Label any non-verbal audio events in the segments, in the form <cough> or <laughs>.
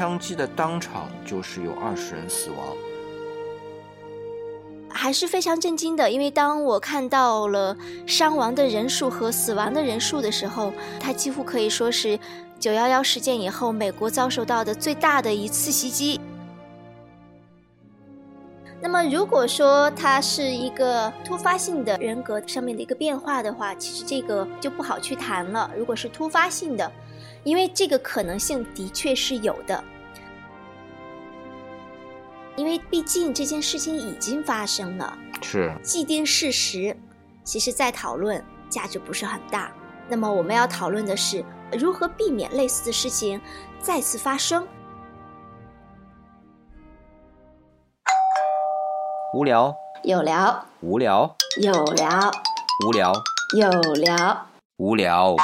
枪击的当场就是有二十人死亡，还是非常震惊的。因为当我看到了伤亡的人数和死亡的人数的时候，它几乎可以说是九幺幺事件以后美国遭受到的最大的一次袭击。那么，如果说它是一个突发性的人格上面的一个变化的话，其实这个就不好去谈了。如果是突发性的，因为这个可能性的确是有的，因为毕竟这件事情已经发生了，是。既定事实，其实再讨论价值不是很大。那么我们要讨论的是如何避免类似的事情再次发生。无聊，有聊，无聊，有聊，无聊，有聊，无聊，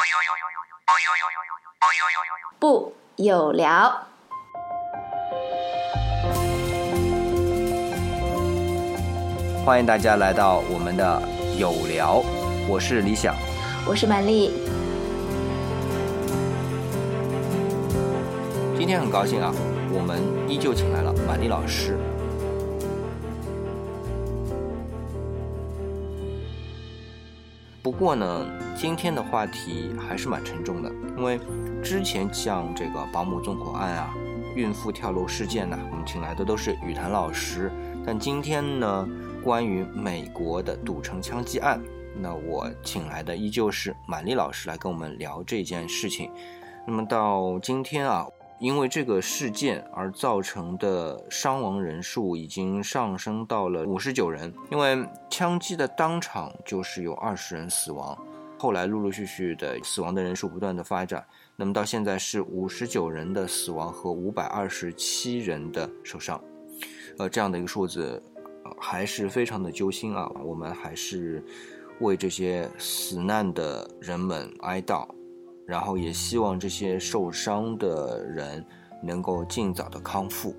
不有聊。欢迎大家来到我们的有聊，我是李想，我是满丽。今天很高兴啊，我们依旧请来了满丽老师。不过呢，今天的话题还是蛮沉重的，因为之前像这个保姆纵火案啊、孕妇跳楼事件呐，我们请来的都是雨坛老师。但今天呢，关于美国的赌城枪击案，那我请来的依旧是满丽老师来跟我们聊这件事情。那么到今天啊。因为这个事件而造成的伤亡人数已经上升到了五十九人。因为枪击的当场就是有二十人死亡，后来陆陆续续的死亡的人数不断的发展，那么到现在是五十九人的死亡和五百二十七人的受伤，呃，这样的一个数字，还是非常的揪心啊。我们还是为这些死难的人们哀悼。然后也希望这些受伤的人能够尽早的康复。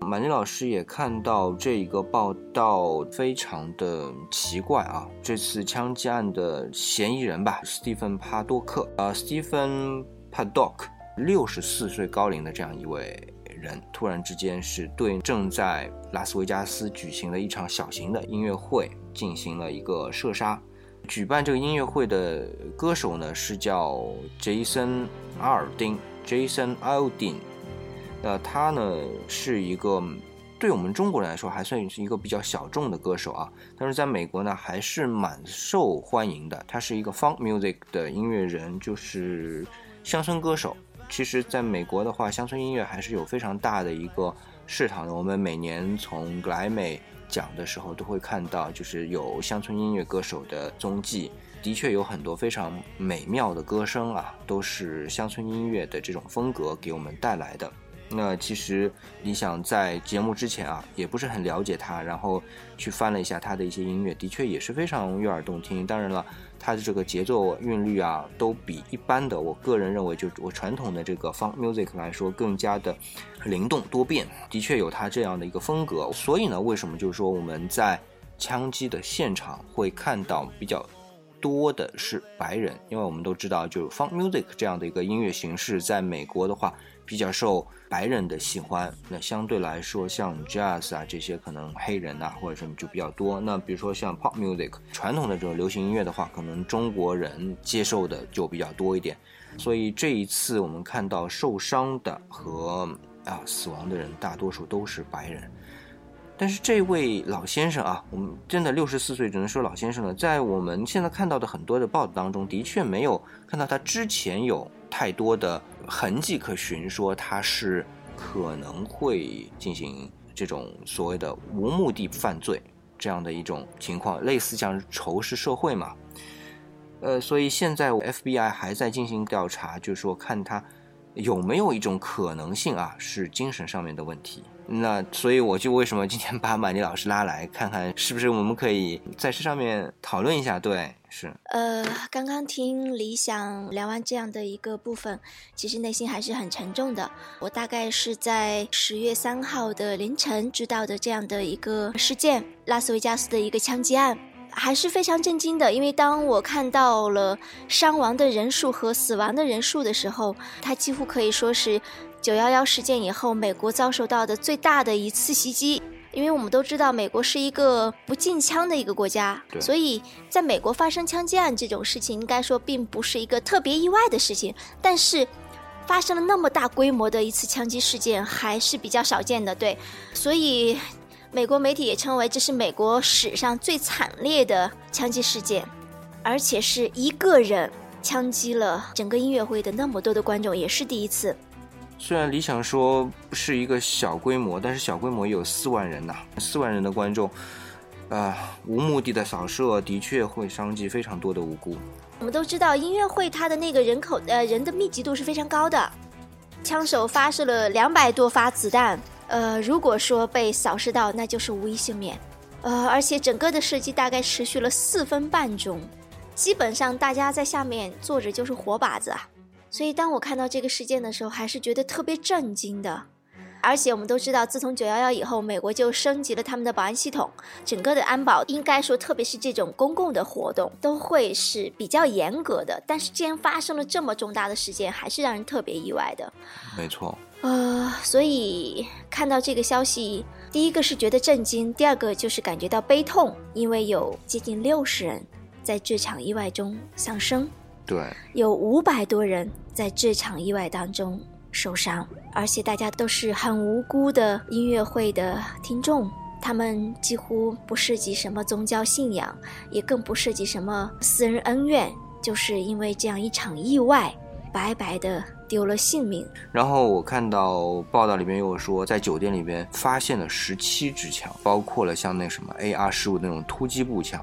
马丽老师也看到这一个报道，非常的奇怪啊！这次枪击案的嫌疑人吧，斯蒂芬·帕多克，呃，斯蒂芬·帕多克，六十四岁高龄的这样一位人，突然之间是对正在拉斯维加斯举行的一场小型的音乐会进行了一个射杀。举办这个音乐会的歌手呢是叫 Jason 阿尔丁 Jason Aldin 那他呢是一个对我们中国人来说还算是一个比较小众的歌手啊，但是在美国呢还是蛮受欢迎的。他是一个 funk music 的音乐人，就是乡村歌手。其实，在美国的话，乡村音乐还是有非常大的一个市场的。我们每年从格莱美。讲的时候都会看到，就是有乡村音乐歌手的踪迹，的确有很多非常美妙的歌声啊，都是乡村音乐的这种风格给我们带来的。那其实你想在节目之前啊，也不是很了解他，然后去翻了一下他的一些音乐，的确也是非常悦耳动听。当然了。他的这个节奏韵律啊，都比一般的，我个人认为，就我传统的这个 funk music 来说，更加的灵动多变，的确有他这样的一个风格。所以呢，为什么就是说我们在枪击的现场会看到比较多的是白人？因为我们都知道，就 funk music 这样的一个音乐形式，在美国的话。比较受白人的喜欢，那相对来说，像 jazz 啊这些可能黑人呐或者什么就比较多。那比如说像 pop music 传统的这种流行音乐的话，可能中国人接受的就比较多一点。所以这一次我们看到受伤的和啊死亡的人，大多数都是白人。但是这位老先生啊，我们真的六十四岁，只能说老先生了。在我们现在看到的很多的报道当中，的确没有看到他之前有太多的。痕迹可循，说他是可能会进行这种所谓的无目的犯罪这样的一种情况，类似像仇视社会嘛。呃，所以现在 FBI 还在进行调查，就是说看他有没有一种可能性啊，是精神上面的问题。那所以我就为什么今天把满丽老师拉来看看，是不是我们可以在这上面讨论一下？对，是。呃，刚刚听李想聊完这样的一个部分，其实内心还是很沉重的。我大概是在十月三号的凌晨知道的这样的一个事件，拉斯维加斯的一个枪击案。还是非常震惊的，因为当我看到了伤亡的人数和死亡的人数的时候，它几乎可以说是九幺幺事件以后美国遭受到的最大的一次袭击。因为我们都知道，美国是一个不禁枪的一个国家，所以在美国发生枪击案这种事情，应该说并不是一个特别意外的事情。但是，发生了那么大规模的一次枪击事件，还是比较少见的。对，所以。美国媒体也称为这是美国史上最惨烈的枪击事件，而且是一个人枪击了整个音乐会的那么多的观众，也是第一次。虽然理想说是一个小规模，但是小规模也有四万人呐，四万人的观众，啊，无目的的扫射的确会伤及非常多的无辜。我们都知道音乐会它的那个人口呃人的密集度是非常高的，枪手发射了两百多发子弹。呃，如果说被扫射到，那就是无一幸免。呃，而且整个的射击大概持续了四分半钟，基本上大家在下面坐着就是活靶子啊。所以当我看到这个事件的时候，还是觉得特别震惊的。而且我们都知道，自从九幺幺以后，美国就升级了他们的保安系统，整个的安保应该说，特别是这种公共的活动，都会是比较严格的。但是既然发生了这么重大的事件，还是让人特别意外的。没错。呃，所以看到这个消息，第一个是觉得震惊，第二个就是感觉到悲痛，因为有接近六十人在这场意外中丧生，对，有五百多人在这场意外当中受伤，而且大家都是很无辜的音乐会的听众，他们几乎不涉及什么宗教信仰，也更不涉及什么私人恩怨，就是因为这样一场意外。白白的丢了性命。然后我看到报道里面又说，在酒店里边发现了十七支枪，包括了像那什么 AR 十五那种突击步枪，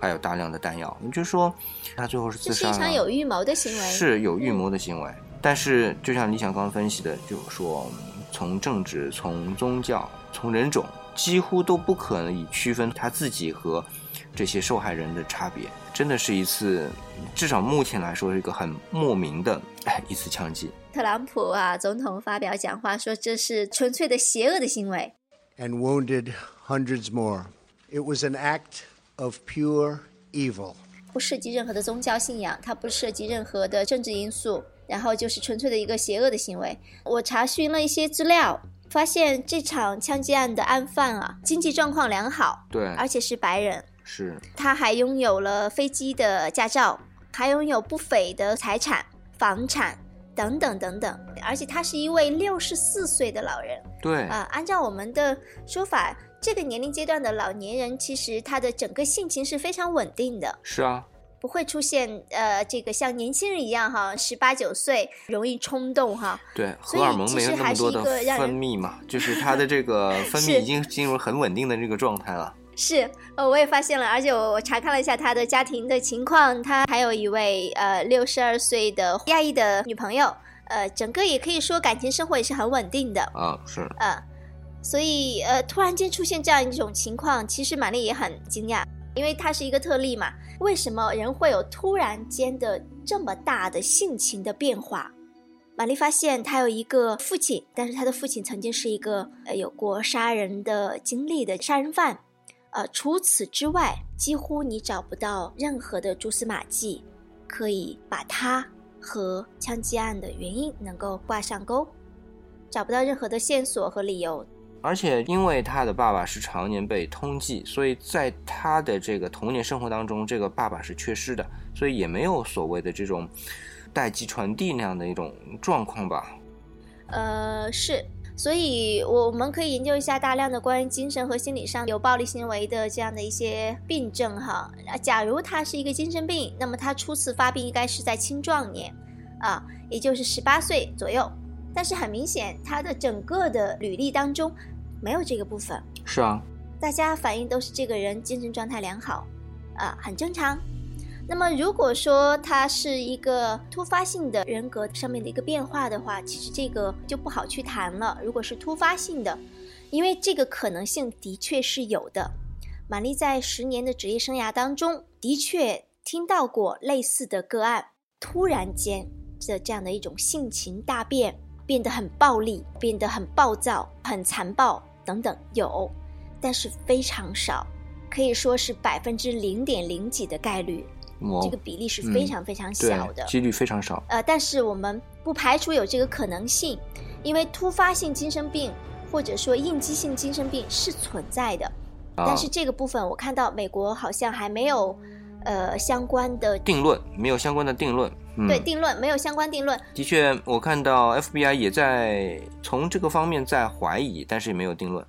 还有大量的弹药。你就说他最后是自杀这是一场有预谋的行为，是有预谋的行为。但是就像李想刚分析的，就是说从政治、从宗教、从人种，几乎都不可能以区分他自己和。这些受害人的差别，真的是一次，至少目前来说是一个很莫名的一次枪击。特朗普啊，总统发表讲话说这是纯粹的邪恶的行为。And wounded hundreds more. It was an act of pure evil. 不涉及任何的宗教信仰，它不涉及任何的政治因素，然后就是纯粹的一个邪恶的行为。我查询了一些资料，发现这场枪击案的案犯啊，经济状况良好，对，而且是白人。是，他还拥有了飞机的驾照，还拥有不菲的财产、房产等等等等，而且他是一位六十四岁的老人。对啊，按照我们的说法，这个年龄阶段的老年人，其实他的整个性情是非常稳定的。是啊，不会出现呃，这个像年轻人一样哈，十八九岁容易冲动哈。对，荷尔蒙没有那么多的分泌嘛，就是他的这个 <laughs> 分泌已经进入很稳定的这个状态了。是，呃，我也发现了，而且我我查看了一下他的家庭的情况，他还有一位呃六十二岁的亚裔的女朋友，呃，整个也可以说感情生活也是很稳定的啊，是，呃，所以呃突然间出现这样一种情况，其实玛丽也很惊讶，因为他是一个特例嘛，为什么人会有突然间的这么大的性情的变化？玛丽发现她有一个父亲，但是她的父亲曾经是一个呃有过杀人的经历的杀人犯。呃，除此之外，几乎你找不到任何的蛛丝马迹，可以把他和枪击案的原因能够挂上钩，找不到任何的线索和理由。而且，因为他的爸爸是常年被通缉，所以在他的这个童年生活当中，这个爸爸是缺失的，所以也没有所谓的这种代际传递那样的一种状况吧。呃，是。所以，我们可以研究一下大量的关于精神和心理上有暴力行为的这样的一些病症哈。假如他是一个精神病，那么他初次发病应该是在青壮年，啊，也就是十八岁左右。但是很明显，他的整个的履历当中没有这个部分。是啊，大家反映都是这个人精神状态良好，啊，很正常。那么，如果说他是一个突发性的人格上面的一个变化的话，其实这个就不好去谈了。如果是突发性的，因为这个可能性的确是有的。玛丽在十年的职业生涯当中，的确听到过类似的个案，突然间的这样的一种性情大变，变得很暴力，变得很暴躁、很残暴等等，有，但是非常少。可以说是百分之零点零几的概率，这个比例是非常非常小的。对几率非常少。呃，但是我们不排除有这个可能性，因为突发性精神病或者说应激性精神病是存在的，啊但是这个部分我看到美国好像还没有呃相关的定论没有相关的定论。嗯，对定论，没有相关定论。的确，我看到 FBI 也在从这个方面在怀疑，但是也没有定论。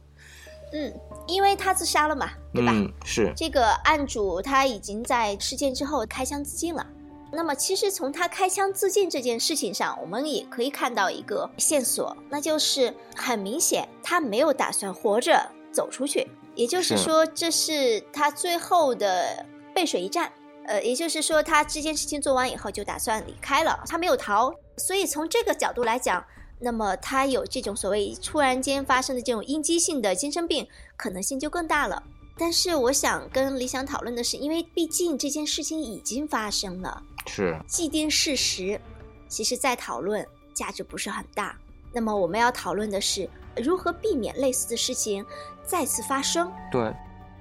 嗯，因为他自杀了嘛，对吧？嗯，是这个案主他已经在事件之后开枪自尽了。那么，其实从他开枪自尽这件事情上，我们也可以看到一个线索，那就是很明显他没有打算活着走出去，也就是是说，这是他最后的背水一战。呃，也就是说，他这件事情做完以后就打算离开了，他没有逃。所以从这个角度来讲，那么他有这种所谓突然间发生的这种应激性的精神病可能性就更大了。但是我想跟理想讨论的是，因为毕竟这件事情已经发生了，是，既定事实，其实再讨论价值不是很大。那么我们要讨论的是如何避免类似的事情再次发生。对，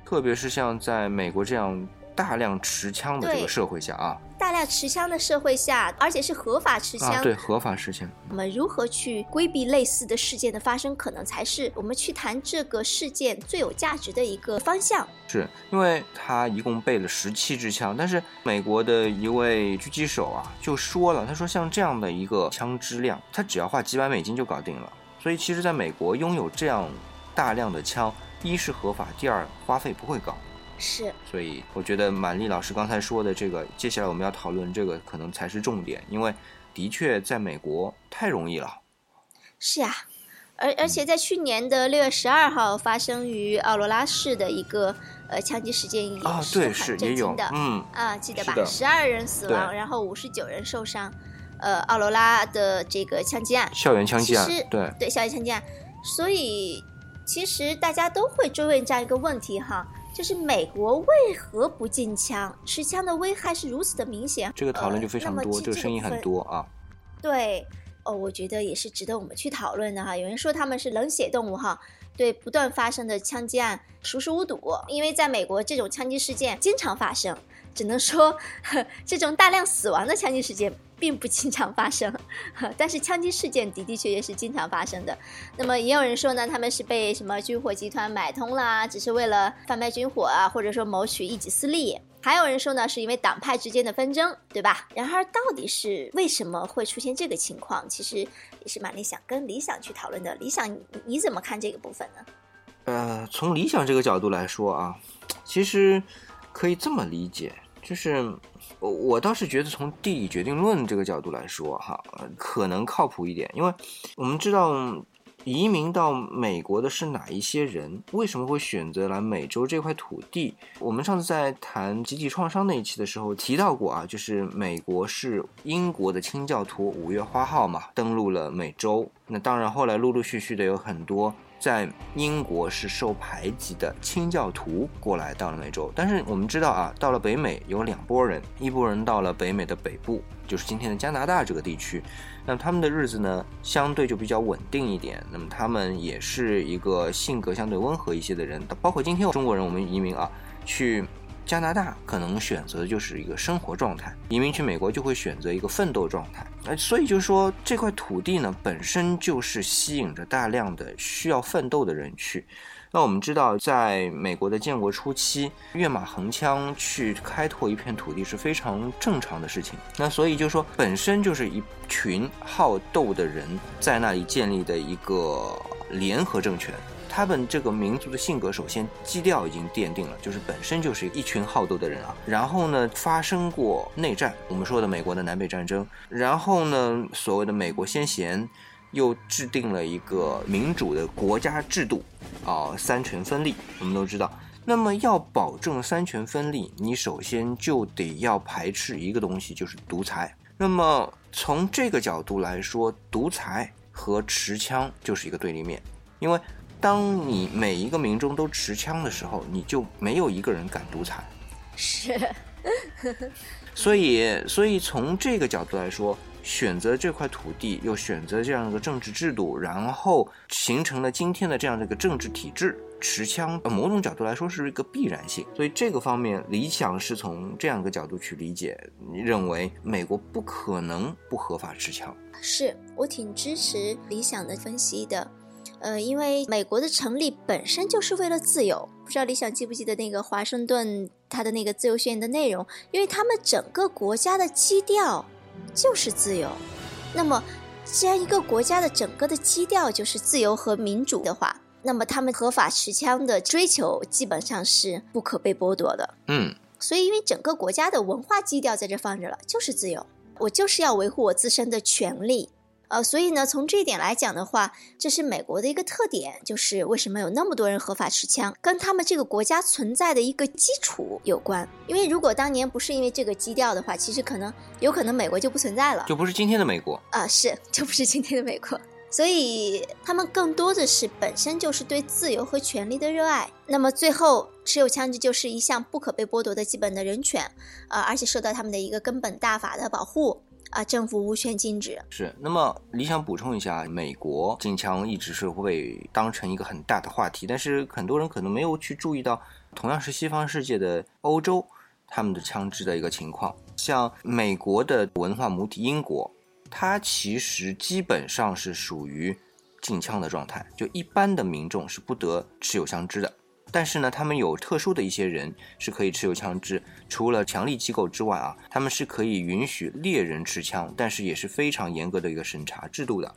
特别是像在美国这样大量持枪的这个社会下啊，大量持枪的社会下，而且是合法持枪，啊，对，合法持枪，我们如何去规避类似的事件的发生，可能才是我们去谈这个事件最有价值的一个方向。是因为他一共备了十七支枪，但是美国的一位狙击手啊就说了，他说像这样的一个枪支量，他只要花几百美金就搞定了。所以其实在美国拥有这样大量的枪，一是合法，第二花费不会高。是，所以我觉得满丽老师刚才说的这个，接下来我们要讨论这个可能才是重点，因为的确在美国太容易了。是啊，而而且在去年的六月十二号发生于奥罗拉市的一个呃枪击事件也啊，对，是很是也有震惊的，嗯，啊，记得吧十二人死亡，然后五十九人受伤，呃，奥罗拉的这个枪击案，校园枪击案，对，对校园枪击案，所以其实大家都会追问这样一个问题哈，就是美国为何不禁枪？持枪的危害是如此的明显，这个讨论就非常多，呃这个声音很。多啊。对，哦，我觉得也是值得我们去讨论的哈。有人说他们是冷血动物哈，对不断发生的枪击案熟视无睹，因为在美国这种枪击事件经常发生，只能说呵 <laughs> 这种大量死亡的枪击事件并不经常发生，呵 <laughs> 但是枪击事件的的确确是经常发生的。那么也有人说呢，他们是被什么军火集团买通啦，只是为了贩卖军火啊，或者说谋取一己私利。还有人说呢，是因为党派之间的纷争，对吧？然而，到底是为什么会出现这个情况？其实也是蛮理想跟理想去讨论的。理想，你怎么看这个部分呢？呃，从理想这个角度来说啊，其实可以这么理解，就是我我倒是觉得从地理决定论这个角度来说哈，可能靠谱一点，因为我们知道移民到美国的是哪一些人，为什么会选择来美洲这块土地？我们上次在谈集体创伤那一期的时候提到过啊，就是美国是英国的清教徒五月花号嘛登陆了美洲，那当然后来陆陆续续的有很多。在英国是受排挤的清教徒过来到了美洲，但是我们知道啊，到了北美有两拨人，一拨人到了北美的北部，就是今天的加拿大这个地区，那他们的日子呢相对就比较稳定一点，那么他们也是一个性格相对温和一些的人，包括今天中国人我们移民啊去。加拿大可能选择的就是一个生活状态，移民去美国就会选择一个奋斗状态。呃，所以就是说这块土地呢本身就是吸引着大量的需要奋斗的人去。那我们知道，在美国的建国初期，跃马横枪去开拓一片土地是非常正常的事情。那所以就是说，本身就是一群好斗的人在那里建立的一个联合政权。他们这个民族的性格，首先基调已经奠定了，就是本身就是一群好斗的人啊。然后呢，发生过内战，我们说的美国的南北战争。然后呢，所谓的美国先贤又制定了一个民主的国家制度，啊，三权分立。我们都知道，那么要保证三权分立，你首先就得要排斥一个东西，就是独裁。那么从这个角度来说，独裁和持枪就是一个对立面，因为。当你每一个民众都持枪的时候，你就没有一个人敢独裁。是，所以，所以从这个角度来说，选择这块土地，又选择这样一个政治制度，然后形成了今天的这样的一个政治体制。持枪，某种角度来说是一个必然性，所以这个方面，理想是从这样一个角度去理解，认为美国不可能不合法持枪。是我挺支持理想的分析的，呃，因为美国的成立本身就是为了自由。不知道理想记不记得那个华盛顿他的那个自由宣言的内容？因为他们整个国家的基调就是自由。那么，既然一个国家的整个的基调就是自由和民主的话，那么他们合法持枪的追求基本上是不可被剥夺的。嗯，所以因为整个国家的文化基调在这放着了，就是自由，我就是要维护我自身的权利。呃，所以呢，从这一点来讲的话，这是美国的一个特点，就是为什么有那么多人合法持枪，跟他们这个国家存在的一个基础有关。因为如果当年不是因为这个基调的话，其实可能有可能美国就不存在了，就不是今天的美国啊，是就不是今天的美国。所以他们更多的是本身就是对自由和权利的热爱。那么最后，持有枪支就是一项不可被剥夺的基本的人权，呃，而且受到他们的一个根本大法的保护，啊，政府无权禁止。是。那么理想补充一下，美国禁枪一直是会被当成一个很大的话题，但是很多人可能没有去注意到，同样是西方世界的欧洲，他们的枪支的一个情况，像美国的文化母体英国。它其实基本上是属于禁枪的状态，就一般的民众是不得持有枪支的。但是呢，他们有特殊的一些人是可以持有枪支，除了强力机构之外啊，他们是可以允许猎人持枪，但是也是非常严格的一个审查制度的。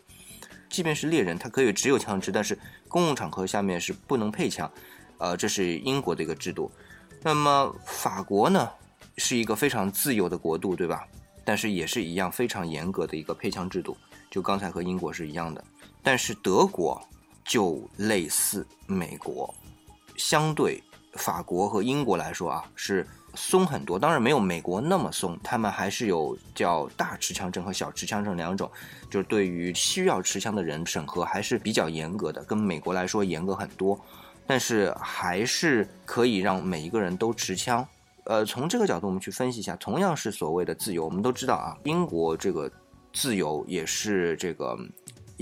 即便是猎人，他可以持有枪支，但是公共场合下面是不能配枪。呃，这是英国的一个制度。那么法国呢，是一个非常自由的国度，对吧？但是也是一样非常严格的一个配枪制度，就刚才和英国是一样的。但是德国就类似美国，相对法国和英国来说啊，是松很多。当然没有美国那么松，他们还是有叫大持枪证和小持枪证两种，就是对于需要持枪的人审核还是比较严格的，跟美国来说严格很多。但是还是可以让每一个人都持枪。呃，从这个角度我们去分析一下，同样是所谓的自由，我们都知道啊，英国这个自由也是这个。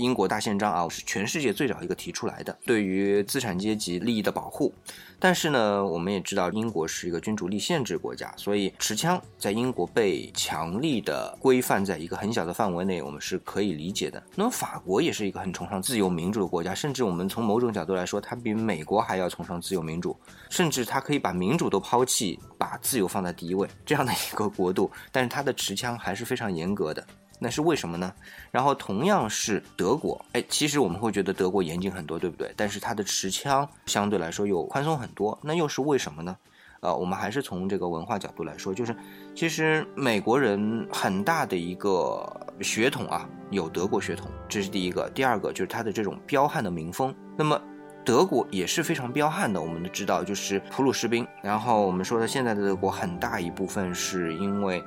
英国大宪章啊，是全世界最早一个提出来的，对于资产阶级利益的保护。但是呢，我们也知道英国是一个君主立宪制国家，所以持枪在英国被强力的规范在一个很小的范围内，我们是可以理解的。那么法国也是一个很崇尚自由民主的国家，甚至我们从某种角度来说，它比美国还要崇尚自由民主，甚至它可以把民主都抛弃，把自由放在第一位这样的一个国度。但是它的持枪还是非常严格的。那是为什么呢？然后同样是德国，哎，其实我们会觉得德国严谨很多，对不对？但是它的持枪相对来说又宽松很多，那又是为什么呢？呃，我们还是从这个文化角度来说，就是其实美国人很大的一个血统啊，有德国血统，这是第一个。第二个就是他的这种彪悍的民风。那么德国也是非常彪悍的，我们都知道，就是普鲁士兵。然后我们说的现在的德国很大一部分是因为。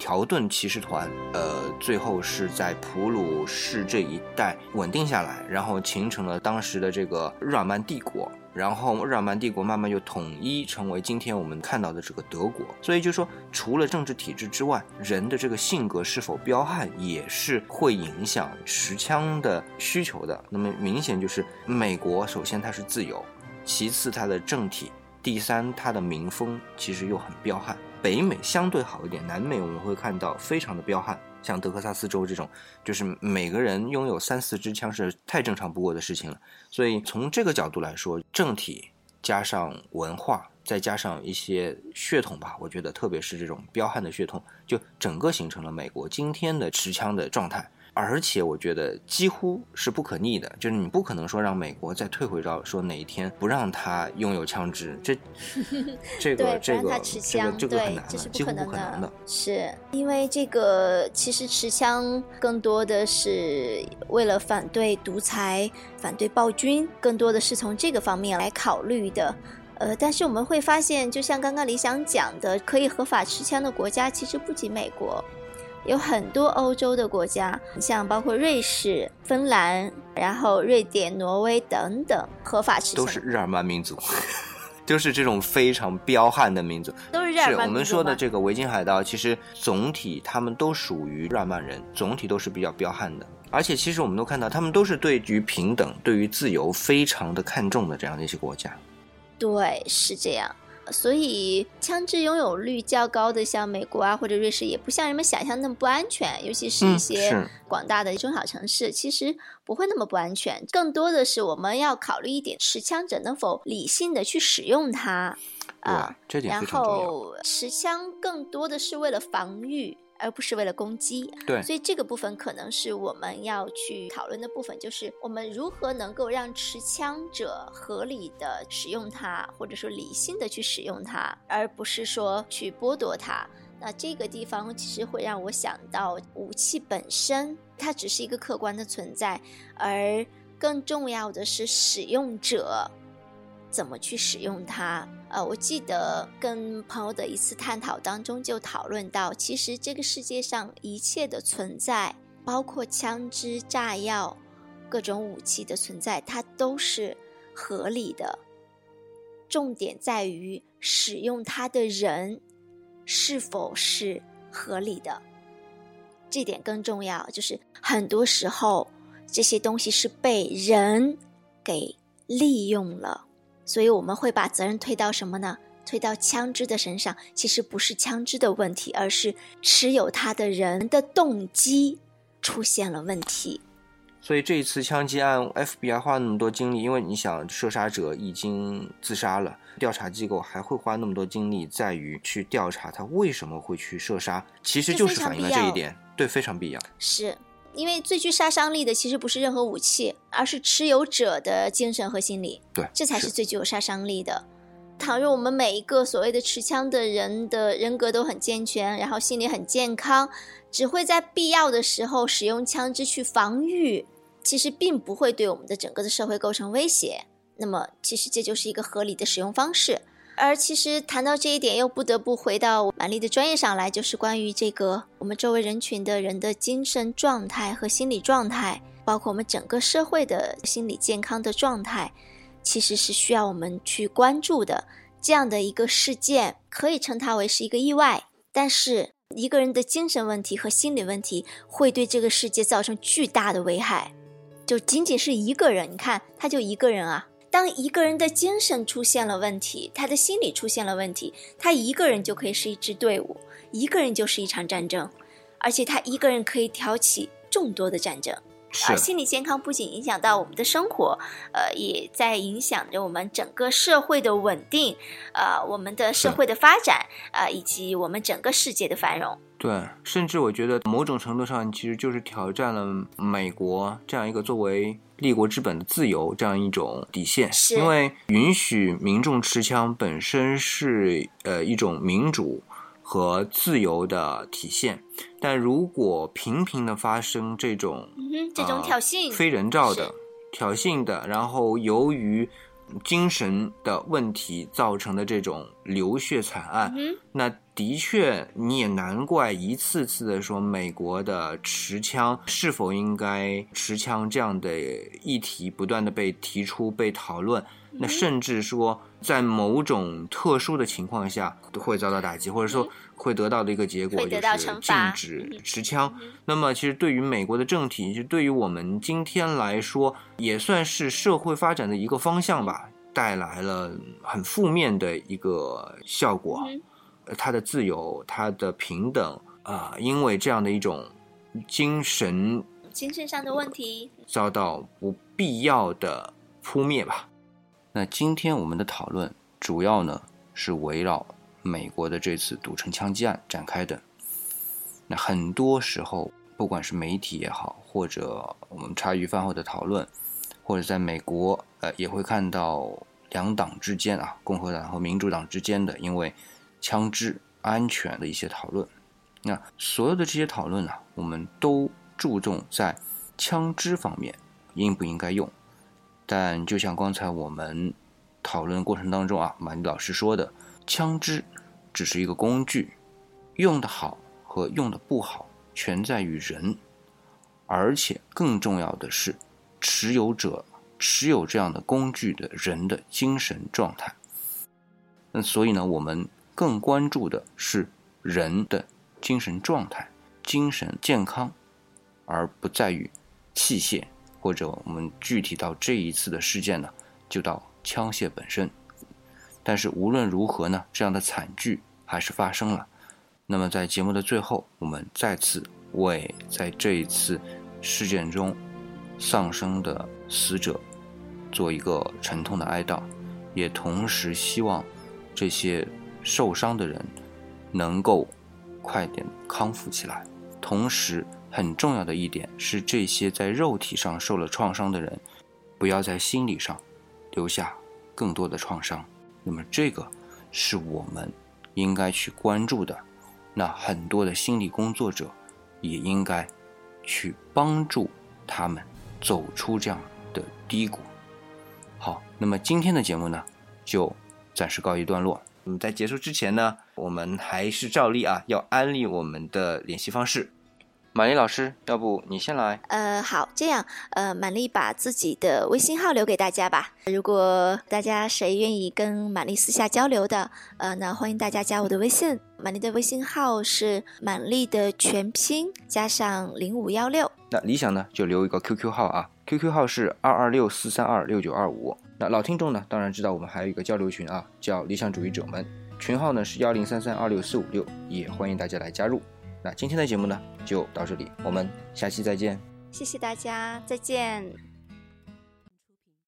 条顿骑士团，呃，最后是在普鲁士这一带稳定下来，然后形成了当时的这个日耳曼帝国，然后日耳曼帝国慢慢就统一成为今天我们看到的这个德国。所以就说，除了政治体制之外，人的这个性格是否彪悍，也是会影响持枪的需求的。那么明显就是美国，首先它是自由，其次它的政体，第三它的民风其实又很彪悍。北美相对好一点，南美我们会看到非常的彪悍，像德克萨斯州这种，就是每个人拥有三四支枪是太正常不过的事情了。所以从这个角度来说，政体加上文化，再加上一些血统吧，我觉得特别是这种彪悍的血统，就整个形成了美国今天的持枪的状态。而且我觉得几乎是不可逆的，就是你不可能说让美国再退回到说哪一天不让他拥有枪支，这 <laughs> 这个这个这个这个很难，几乎不可能的。是因为这个其实持枪更多的是为了反对独裁、反对暴君，更多的是从这个方面来考虑的。呃，但是我们会发现，就像刚刚李想讲的，可以合法持枪的国家其实不仅美国。有很多欧洲的国家，像包括瑞士、芬兰，然后瑞典、挪威等等，合法持枪都是日耳曼民族。<laughs> 就是这种非常彪悍的民族。都是日耳曼我们说的这个维京海盗，其实总体他们都属于日耳曼人，总体都是比较彪悍的。而且其实我们都看到，他们都是对于平等、对于自由非常的看重的这样的一些国家。对，是这样。所以，枪支拥有率较高的，像美国啊或者瑞士，也不像人们想象那么不安全。尤其是一嗯些广大的中小城市，其实不会那么不安全。更多的是我们要考虑一点，持枪者能否理性的去使用它啊。对，这点然。后，持枪更多的是为了防御，而不是为了攻击。对，所以这个部分可能是我们要去讨论的部分，就是我们如何能够让持枪者合理的使用它，或者说理性的去使用它，而不是说去剥夺它。那这个地方其实会让我想到，武器本身它只是一个客观的存在，而更重要的是使用者怎么去使用它。呃，我记得跟朋友的一次探讨当中就讨论到，其实这个世界上一切的存在，包括枪支、炸药、各种武器的存在，它都是合理的。重点在于使用它的人是否是合理的，这点更重要。就是很多时候这些东西是被人给利用了。所以我们会把责任推到什么呢？推到枪支的身上。其实不是枪支的问题，而是持有它的人的动机出现了问题。所以这一次枪击案，FBI 花那么多精力，因为你想射杀者已经自杀了，调查机构还会花那么多精力在于去调查他为什么会去射杀，其实就是反映了这一点，对，非常必要。是因为最具杀伤力的其实不是任何武器，而是持有者的精神和心理，对，这才是最具有杀伤力的。倘若我们每一个所谓的持枪的人的人格都很健全，然后心理很健康，只会在必要的时候使用枪支去防御，其实并不会对我们的整个的社会构成威胁。那么，其实这就是一个合理的使用方式。而其实谈到这一点，又不得不回到满丽的专业上来，就是关于这个我们周围人群的人的精神状态和心理状态，包括我们整个社会的心理健康的状态，其实是需要我们去关注的。这样的一个事件，可以称它为是一个意外，但是一个人的精神问题和心理问题会对这个世界造成巨大的危害。就仅仅是一个人，你看他就一个人啊。当一个人的精神出现了问题，他的心理出现了问题，他一个人就可以是一支队伍，一个人就是一场战争，而且他一个人可以挑起众多的战争。而是心理健康不仅影响到我们的生活，呃，也在影响着我们整个社会的稳定，呃，我们的社会的发展，呃，以及我们整个世界的繁荣。对，甚至我觉得某种程度上其实就是挑战了美国这样一个作为立国之本的自由这样一种底线，因为允许民众持枪本身是呃一种民主和自由的体现，但如果频频的发生这种嗯，这种呃挑衅，非人道的、挑衅的，然后由于精神的问题造成的这种流血惨案，嗯，那的确你也难怪一次次的说美国的持枪是否应该持枪这样的议题不断的被提出、被讨论。那嗯甚至说，在某种特殊的情况下会遭到打击，或者说会得到的一个结果就是禁止嗯持枪。那么，其实对于美国的政体，就对于我们今天来说，也算是社会发展的一个方向吧，带来了很负面的一个效果。嗯呃他的自由，他的平等啊、因为这样的一种精神精神上的问题，遭到不必要的扑灭吧。那今天我们的讨论主要呢是围绕美国的这次赌城枪击案展开的。那很多时候，不管是媒体也好，或者我们茶余饭后的讨论，或者在美国，呃，也会看到两党之间啊，共和党和民主党之间的因为枪支安全的一些讨论。那所有的这些讨论啊，我们都注重在枪支方面应不应该用。但就像刚才我们讨论过程当中啊，马丽老师说的，枪支只是一个工具，用的好和用的不好全在于人，而且更重要的是，持有者持有这样的工具的人的精神状态。那所以呢，我们更关注的是人的精神状态、精神健康，而不在于器械或者我们具体到这一次的事件呢，就到枪械本身。但是无论如何呢，这样的惨剧还是发生了。那么在节目的最后，我们再次为在这一次事件中丧生的死者做一个沉痛的哀悼，也同时希望这些受伤的人能够快点康复起来。同时，很重要的一点是，这些在肉体上受了创伤的人，不要在心理上留下更多的创伤。那么，这个是我们应该去关注的。那很多的心理工作者也应该去帮助他们走出这样的低谷。好，那么今天的节目呢，就暂时告一段落。那么在结束之前呢，我们还是照例啊，要安利我们的联系方式。玛丽老师，要不你先来？呃，好，这样，呃，满丽把自己的微信号留给大家吧。如果大家谁愿意跟满丽私下交流的，呃，那欢迎大家加我的微信。满丽的微信号是满丽的全拼加上零五幺六。那理想呢，就留一个 QQ 号啊，QQ 号是二二六四三二六九二五。那老听众呢，当然知道我们还有一个交流群啊，叫理想主义者们，群号呢是幺零三三二六四五六，也欢迎大家来加入。那今天的节目呢，就到这里，我们下期再见。谢谢大家，再见。